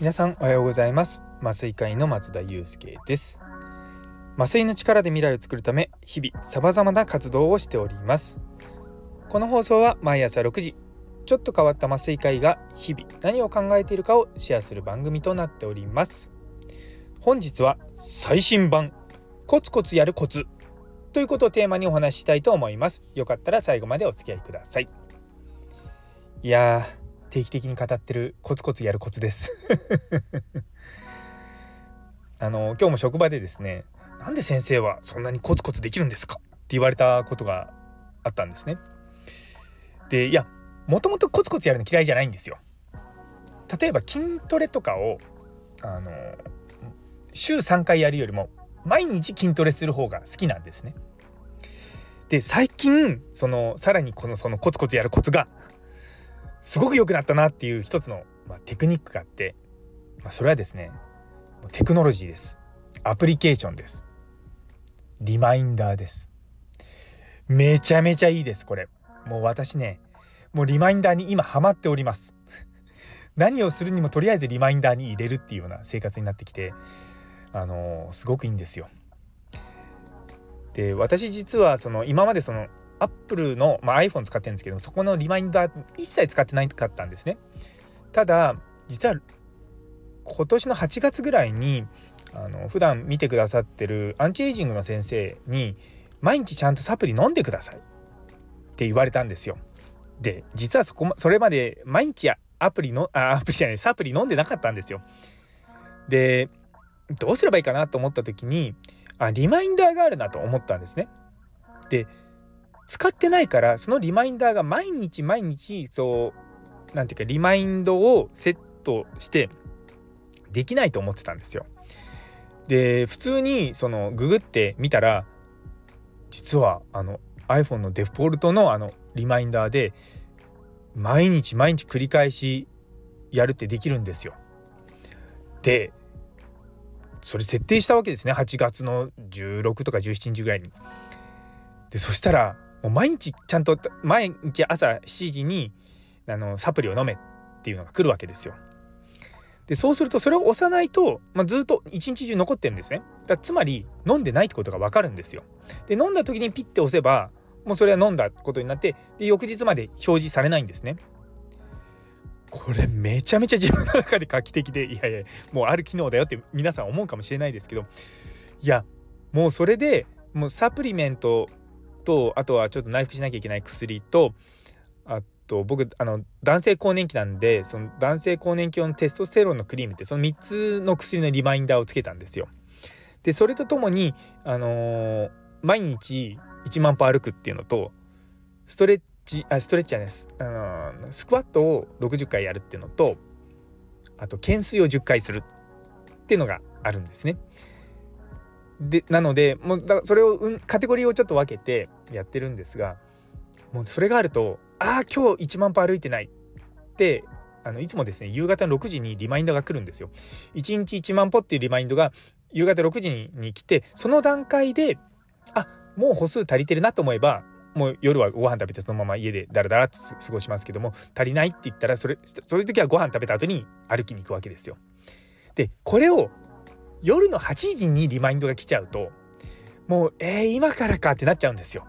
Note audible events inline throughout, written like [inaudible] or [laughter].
皆さんおはようございます。麻酔科医の松田祐介です。麻酔の力で未来を作るため日々様々な活動をしております。この放送は毎朝6時ちょっと変わった麻酔科医が日々何を考えているかをシェアする番組となっております。本日は最新版コツコツやるコツ。ということをテーマにお話ししたいと思います。よかったら最後までお付き合いください。いや定期的に語ってるコツコツやるコツです。[laughs] あの今日も職場でですねなんで先生はそんなにコツコツできるんですか？って言われたことがあったんですね。でいやもともとコツコツやるの嫌いじゃないんですよ。例えば筋トレとかをあの週3回やるよりも毎日筋トレする方が好きなんですね。で最近そのさらにこのそのコツコツやるコツがすごく良くなったなっていう一つの、まあ、テクニックがあって、まあ、それはですねテクノロジーです。アプリケーションです。リマインダーです。めちゃめちゃいいですこれ。もう私ねもうリマインダーに今ハマっております。何をするにもとりあえずリマインダーに入れるっていうような生活になってきてあの、すごくいいんですよ。で私実はその今までそのアップルの、まあ、iPhone 使ってるんですけどそこのリマインダー一切使ってなかったんですね。ただ実は今年の8月ぐらいにあの普段見てくださってるアンチエイジングの先生に毎日ちゃんとサプリ飲んでください。って言われたんですよ。で実はそこそれまで毎日アプリのあアプリじゃないサプリ飲んでなかったんですよ。でどうすればいいかなと思った時にあリマインダーがあるなと思ったんですねで使ってないからそのリマインダーが毎日毎日そう何ていうかリマインドをセットしてできないと思ってたんですよ。で普通にそのググってみたら実はあの iPhone のデフォルトのあのリマインダーで毎日毎日繰り返しやるってできるんですよ。でそれ設定したわけですね8月の16とか17日ぐらいに。でそしたらもう毎日ちゃんと毎日朝7時にあのサプリを飲めっていうのが来るわけですよ。でそうするとそれを押さないと、まあ、ずっと一日中残ってるんですね。だつまり飲んでないってことが分かるんですよ。で飲んだ時にピッて押せばもうそれは飲んだことになってで翌日まで表示されないんですね。これめちゃめちゃ自分の中で画期的でいやいやもうある機能だよって皆さん思うかもしれないですけどいやもうそれでもうサプリメントとあとはちょっと内服しなきゃいけない薬とあと僕あの男性更年期なんでその男性更年期用のテストステロンのクリームってその3つの薬のリマインダーをつけたんですよ。でそれとともに、あのー、毎日1万歩歩くっていうのとストレッチあストレッチじゃないです、あのー、スクワットを60回やるっていうのとあと懸垂を10回するっていうのがあるんですね。でなのでもうだそれを、うん、カテゴリーをちょっと分けてやってるんですがもうそれがあるとああ今日1万歩歩いてないってあのいつもですね夕方の6時にリマインダーが来るんですよ。1日1万歩っていうリマインドが夕方6時にに来てその段階であもう歩数足りてるなと思えばもう夜はご飯食べてそのまま家でダラダラと過ごしますけども足りないって言ったらそれそういう時はご飯食べた後に歩きに行くわけですよ。でこれを夜の8時にリマインドが来ちゃうともうえー、今からかってなっちゃうんですよ。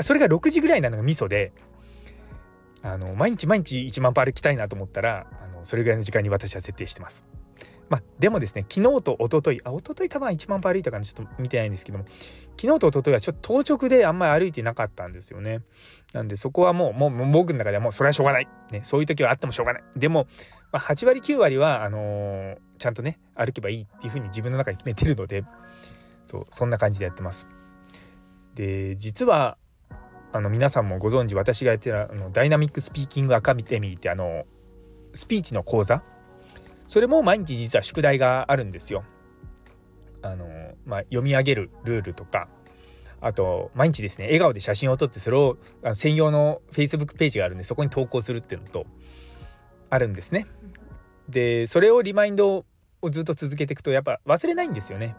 それが6時ぐらいなのがミソであの毎日毎日1万歩歩きたいなと思ったらあのそれぐらいの時間に私は設定してます。まあ、でもですね昨日と一昨日あ一昨日多分1万歩歩いたかなちょっと見てないんですけども昨日と一昨日はちょっと当直であんまり歩いてなかったんですよね。なんでそこはもうもう僕の中ではもうそれはしょうがない、ね、そういう時はあってもしょうがないでも、まあ、8割9割はあのー、ちゃんとね歩けばいいっていうふうに自分の中で決めてるのでそうそんな感じでやってます。で実はあの皆さんもご存知私がやってるあのダイナミックスピーキングアカデミーってあのスピーチの講座それも毎日実は宿題があるんですよ。あのまあ、読み上げるルールとかあと毎日ですね笑顔で写真を撮ってそれを専用の Facebook ページがあるんでそこに投稿するっていうのとあるんですね。でそれをリマインドをずっと続けていくとやっぱ忘れないんですよね。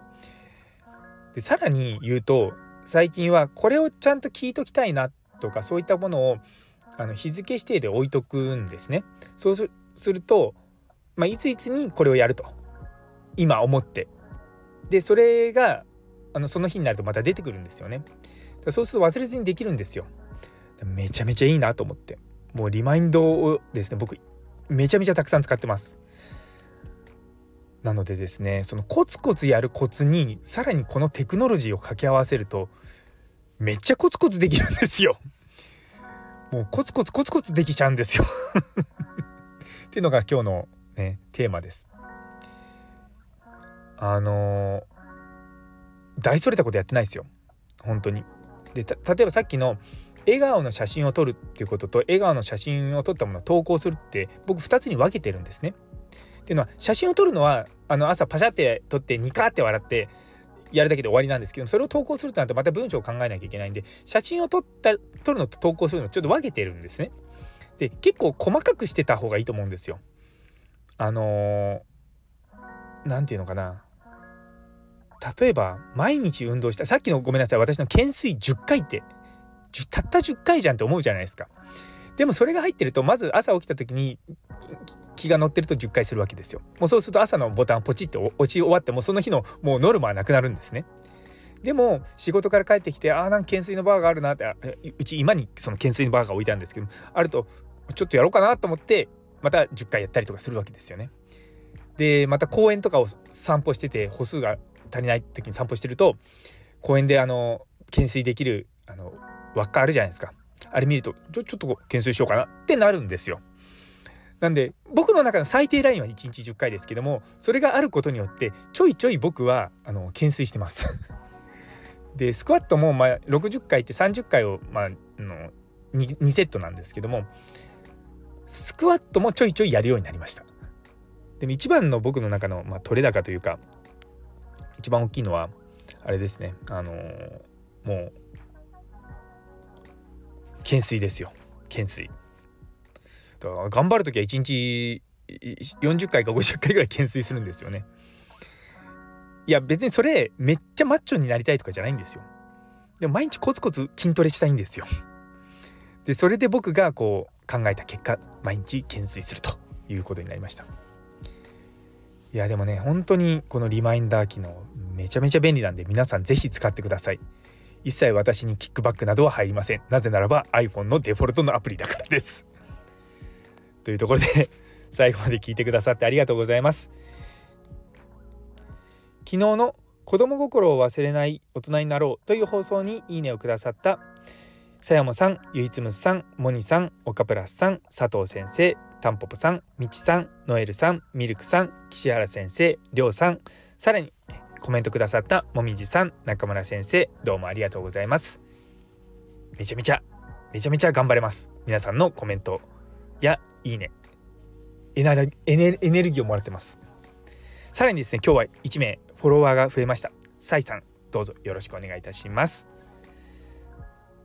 でさらに言うと最近はこれをちゃんと聞いときたいなとかそういったものをあの日付指定で置いとくんですね。そうすると、まあ、いついつにこれをやると今思ってでそれがあのその日になるとまた出てくるんですよね。そうすると忘れずにできるんですよ。めちゃめちゃいいなと思ってもうリマインドをですね僕めちゃめちゃたくさん使ってます。なのでですねそのコツコツやるコツにさらにこのテクノロジーを掛け合わせるとめっちゃコツコツできるんですよ。もうコツコツコツコツできちゃうんですよ [laughs] っていうのが今日のねテーマです。あの、大それたことやってないですよ本当に。で例えばさっきの笑顔の写真を撮るっていうことと笑顔の写真を撮ったものを投稿するって僕2つに分けてるんですね。っていうのは写真を撮るのはあの朝パシャって撮ってニカって笑ってやるだけで終わりなんですけどそれを投稿するとなるとまた文章を考えなきゃいけないんで写真を撮った撮るのと投稿するのちょっと分けてるんですね。で結構細かくしてた方がいいと思うんですよ。あの何、て言うのかな例えば毎日運動したさっきのごめんなさい私の懸垂10回ってたった10回じゃんって思うじゃないですか。でもそれが入ってるとまず朝起きた時に気が乗ってると10回するわけですよ。もうそうすると朝のボタンポチって押し終わってもその日のもうノルマはなくなるんですね。でも仕事から帰ってきてああなんか懸垂のバーがあるなってうち今にその懸垂のバーが置いたんですけどあるとちょっとやろうかなと思ってまた10回やったりとかするわけですよね。でまた公園とかを散歩してて歩数が足りない時に散歩してると公園であの懸垂できるあの輪っかあるじゃないですか。あれ見るとちょちょっと懸垂しようかなってなるんですよ。なんで僕の中の最低ラインは1日10回ですけどもそれがあることによってちょいちょい僕はあの懸垂してます [laughs] でスクワットもまあ60回って30回をまあの 2, 2セットなんですけどもスクワットもちょいちょいやるようになりました。でも一番の僕の中の、まあ、取れ高というか一番大きいのはあれですね。あのー、もう懸垂ですよ。懸垂。だから頑張る時は1日40回か50回ぐらい懸垂するんですよね。いや別にそれめっちゃマッチョになりたいとかじゃないんですよ。でも毎日コツコツ筋トレしたいんですよ。でそれで僕がこう考えた結果毎日懸垂するということになりました。いやでもね本当にこのリマインダー機能めちゃめちゃ便利なんで皆さん是非使ってください。一切私にキックバックなどは入りません。なぜならば iPhone のデフォルトのアプリだからです。というところで最後まで聞いてくださってありがとうございます。昨日の子供心を忘れない大人になろうという放送にいいねをくださったさやもさん、ゆいつむさん、もにさん、岡プラスさん、佐藤先生、たんぽぽさん、みちさん、ノエルさん、ミルクさん、岸原先生、りょうさん、さらにコメントくださったもみじさん中村先生どうもありがとうございます。めちゃめちゃめちゃめちゃ頑張れます。皆さんのコメント。やいいね。エネルエネルギーをもらってます。さらにですね今日は1名フォロワーが増えました。サイさんどうぞよろしくお願いいたします。